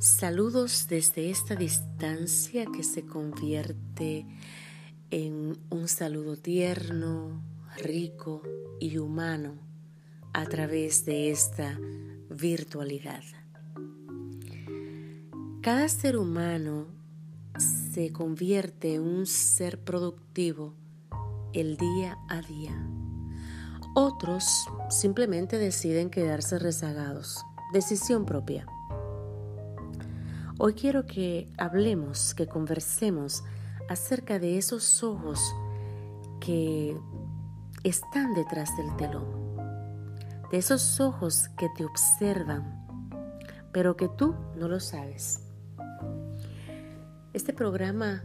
Saludos desde esta distancia que se convierte en un saludo tierno, rico y humano a través de esta virtualidad. Cada ser humano se convierte en un ser productivo el día a día. Otros simplemente deciden quedarse rezagados. Decisión propia. Hoy quiero que hablemos, que conversemos acerca de esos ojos que están detrás del telón, de esos ojos que te observan, pero que tú no lo sabes. Este programa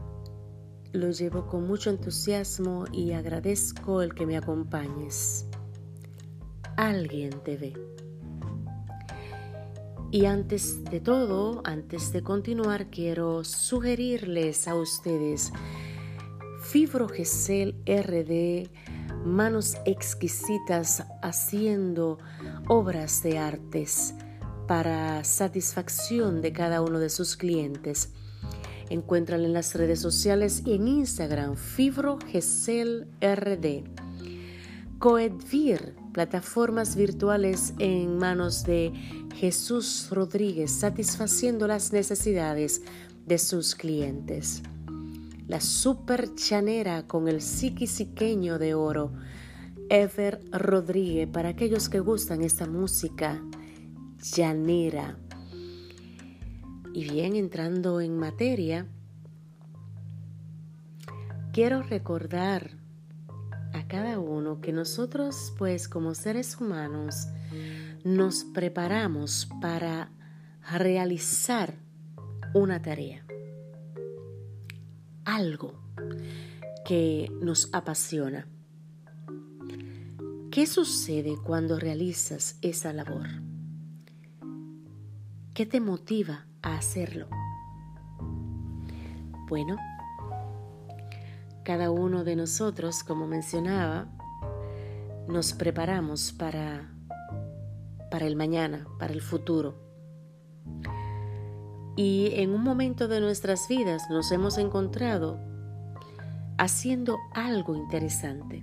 lo llevo con mucho entusiasmo y agradezco el que me acompañes. Alguien te ve. Y antes de todo, antes de continuar, quiero sugerirles a ustedes Fibrogesel RD, manos exquisitas haciendo obras de artes para satisfacción de cada uno de sus clientes. Encuéntrala en las redes sociales y en Instagram, Fibrogesel RD. Coedvir, plataformas virtuales en manos de Jesús Rodríguez, satisfaciendo las necesidades de sus clientes. La super chanera con el psiquisiqueño de oro, Ever Rodríguez, para aquellos que gustan esta música llanera. Y bien, entrando en materia, quiero recordar a cada uno que nosotros, pues como seres humanos, nos preparamos para realizar una tarea, algo que nos apasiona. ¿Qué sucede cuando realizas esa labor? ¿Qué te motiva a hacerlo? Bueno, cada uno de nosotros, como mencionaba, nos preparamos para para el mañana, para el futuro. Y en un momento de nuestras vidas nos hemos encontrado haciendo algo interesante.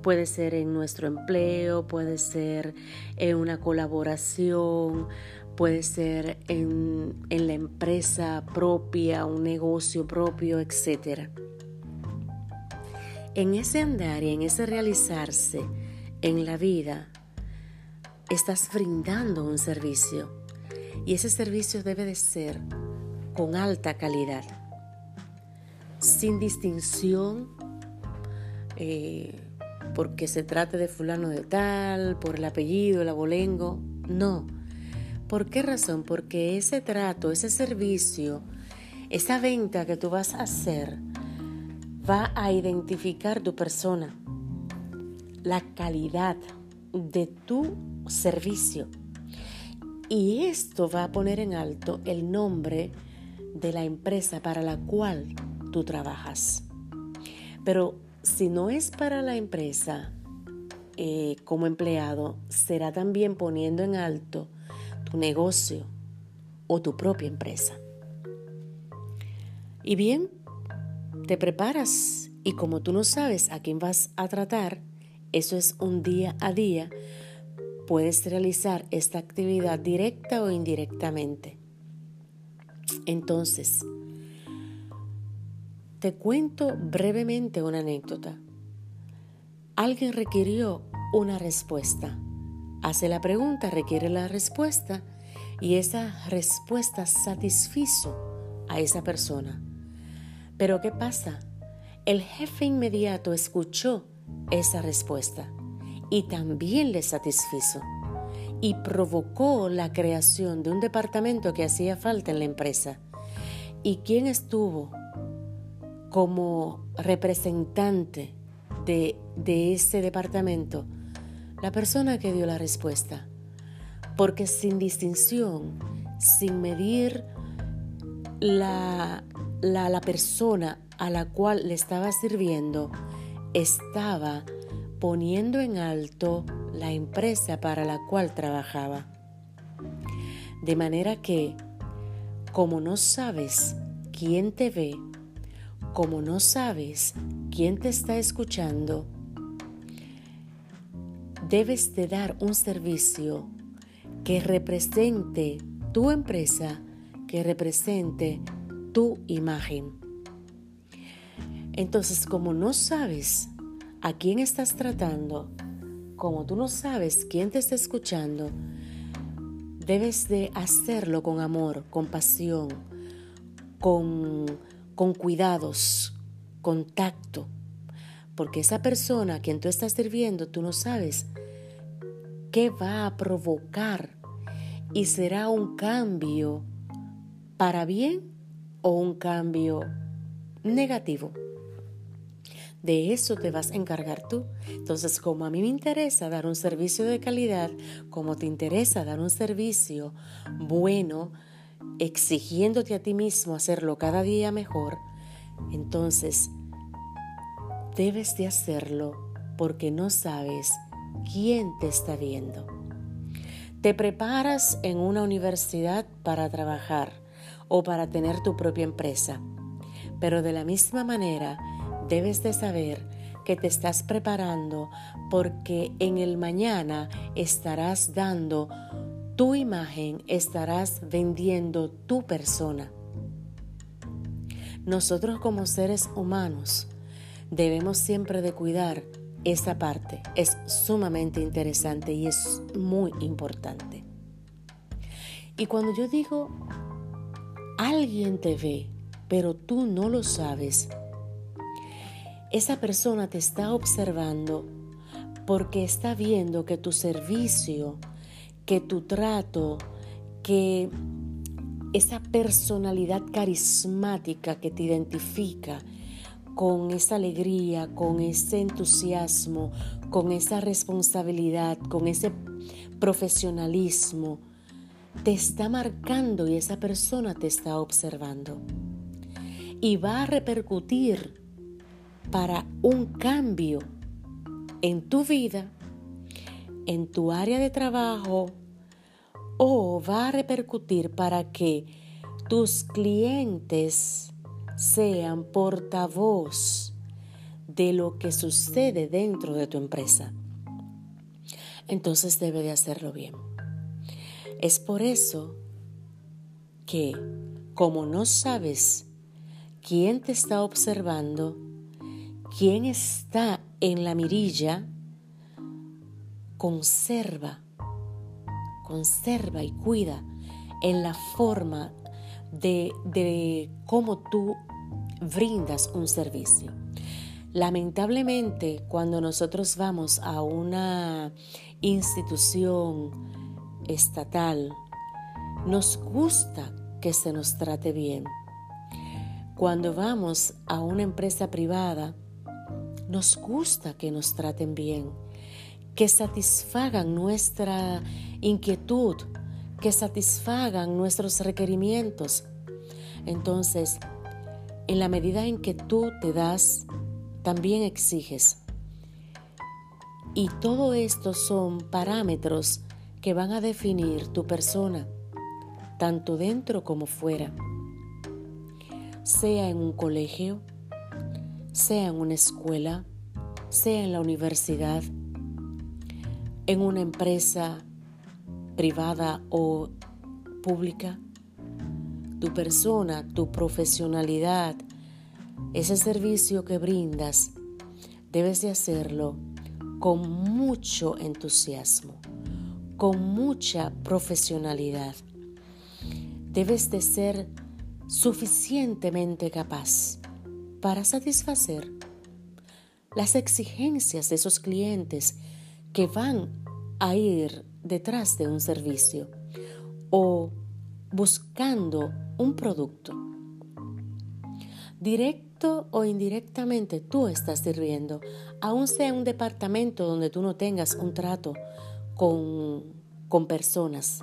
Puede ser en nuestro empleo, puede ser en una colaboración, puede ser en, en la empresa propia, un negocio propio, etc. En ese andar y en ese realizarse en la vida, estás brindando un servicio y ese servicio debe de ser con alta calidad, sin distinción, eh, porque se trate de fulano de tal, por el apellido, el abolengo, no. ¿Por qué razón? Porque ese trato, ese servicio, esa venta que tú vas a hacer va a identificar tu persona, la calidad de tu servicio. Y esto va a poner en alto el nombre de la empresa para la cual tú trabajas. Pero si no es para la empresa eh, como empleado, será también poniendo en alto tu negocio o tu propia empresa. Y bien, te preparas y como tú no sabes a quién vas a tratar, eso es un día a día, puedes realizar esta actividad directa o indirectamente. Entonces, te cuento brevemente una anécdota. Alguien requirió una respuesta. Hace la pregunta, requiere la respuesta y esa respuesta satisfizo a esa persona. Pero ¿qué pasa? El jefe inmediato escuchó esa respuesta y también le satisfizo y provocó la creación de un departamento que hacía falta en la empresa. ¿Y quién estuvo como representante de, de ese departamento? La persona que dio la respuesta. Porque sin distinción, sin medir la, la, persona a la cual le estaba sirviendo, estaba poniendo en alto la empresa para la cual trabajaba. De manera que, como no sabes quién te ve, como no sabes quién te está escuchando, debes de dar un servicio que represente tu empresa, que represente tu imagen. Entonces, como no sabes a quién estás tratando, como tú no sabes quién te está escuchando, debes de hacerlo con amor, con pasión, con, con cuidados, con tacto, porque esa persona a quien tú estás sirviendo, tú no sabes qué va a provocar y será un cambio para bien o un cambio negativo. De eso te vas a encargar tú. Entonces, como a mí me interesa dar un servicio de calidad, como te interesa dar un servicio bueno, exigiéndote a ti mismo hacerlo cada día mejor, entonces debes de hacerlo porque no sabes quién te está viendo. Te preparas en una universidad para trabajar o para tener tu propia empresa, pero de la misma manera debes de saber que te estás preparando porque en el mañana estarás dando tu imagen, estarás vendiendo tu persona. Nosotros como seres humanos debemos siempre de cuidar esa parte. Es sumamente interesante y es muy importante. Y cuando yo digo, alguien te ve, pero tú no lo sabes, esa persona te está observando porque está viendo que tu servicio, que tu trato, que esa personalidad carismática que te identifica con esa alegría, con ese entusiasmo, con esa responsabilidad, con ese profesionalismo, te está marcando y esa persona te está observando. Y va a repercutir para un cambio en tu vida, en tu área de trabajo o va a repercutir para que tus clientes sean portavoz de lo que sucede dentro de tu empresa. Entonces debe de hacerlo bien. Es por eso que como no sabes quién te está observando, quien está en la mirilla conserva, conserva y cuida en la forma de, de cómo tú brindas un servicio. Lamentablemente, cuando nosotros vamos a una institución estatal, nos gusta que se nos trate bien. Cuando vamos a una empresa privada, nos gusta que nos traten bien, que satisfagan nuestra inquietud, que satisfagan nuestros requerimientos. Entonces, en la medida en que tú te das, también exiges. Y todo esto son parámetros que van a definir tu persona, tanto dentro como fuera, sea en un colegio, sea en una escuela, sea en la universidad, en una empresa privada o pública. Tu persona, tu profesionalidad, ese servicio que brindas, debes de hacerlo con mucho entusiasmo, con mucha profesionalidad. Debes de ser suficientemente capaz para satisfacer las exigencias de esos clientes que van a ir detrás de un servicio o buscando un producto. Directo o indirectamente tú estás sirviendo, aun sea un departamento donde tú no tengas un trato con, con personas.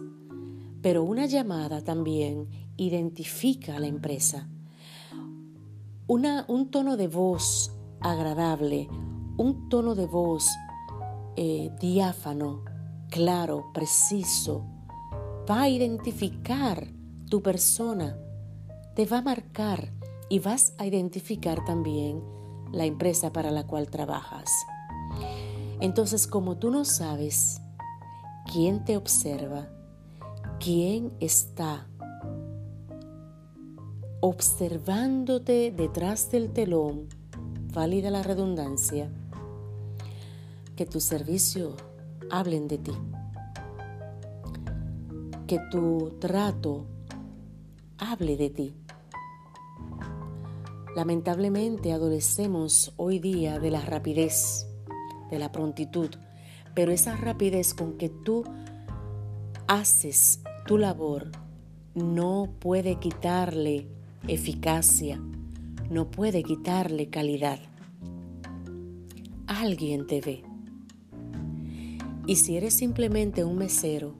Pero una llamada también identifica a la empresa un tono de voz agradable, un tono de voz eh, diáfano, claro, preciso, va a identificar tu persona, te va a marcar y vas a identificar también la empresa para la cual trabajas. Entonces, como tú no sabes quién te observa, quién está observándote detrás del telón, válida la redundancia, que tu servicio hablen de ti, que tu trato hable de ti. Lamentablemente adolecemos hoy día de la rapidez, de la prontitud, pero esa rapidez con que tú haces tu labor no puede quitarle eficacia, no puede quitarle calidad. Alguien te ve. Y si eres simplemente un mesero,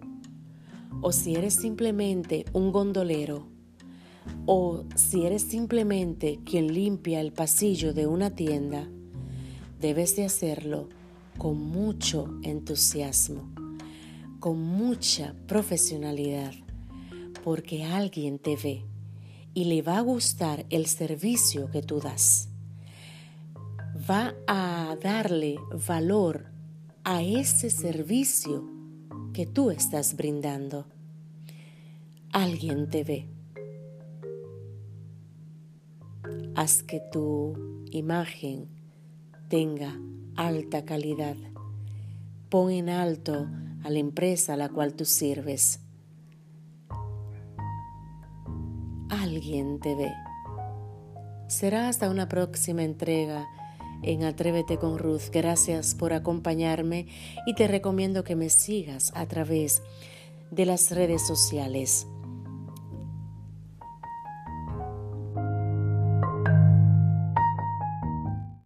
o si eres simplemente un gondolero, o si eres simplemente quien limpia el pasillo de una tienda, debes de hacerlo con mucho entusiasmo, con mucha profesionalidad, porque alguien te ve y le va a gustar el servicio que tú das. Va a darle valor a ese servicio que tú estás brindando. Alguien te ve. Haz que tu imagen tenga alta calidad. Pon en alto a la empresa a la cual tú sirves. Alguien te ve. Será hasta una próxima entrega en Atrévete con Ruth. Gracias por acompañarme y te recomiendo que me sigas a través de las redes sociales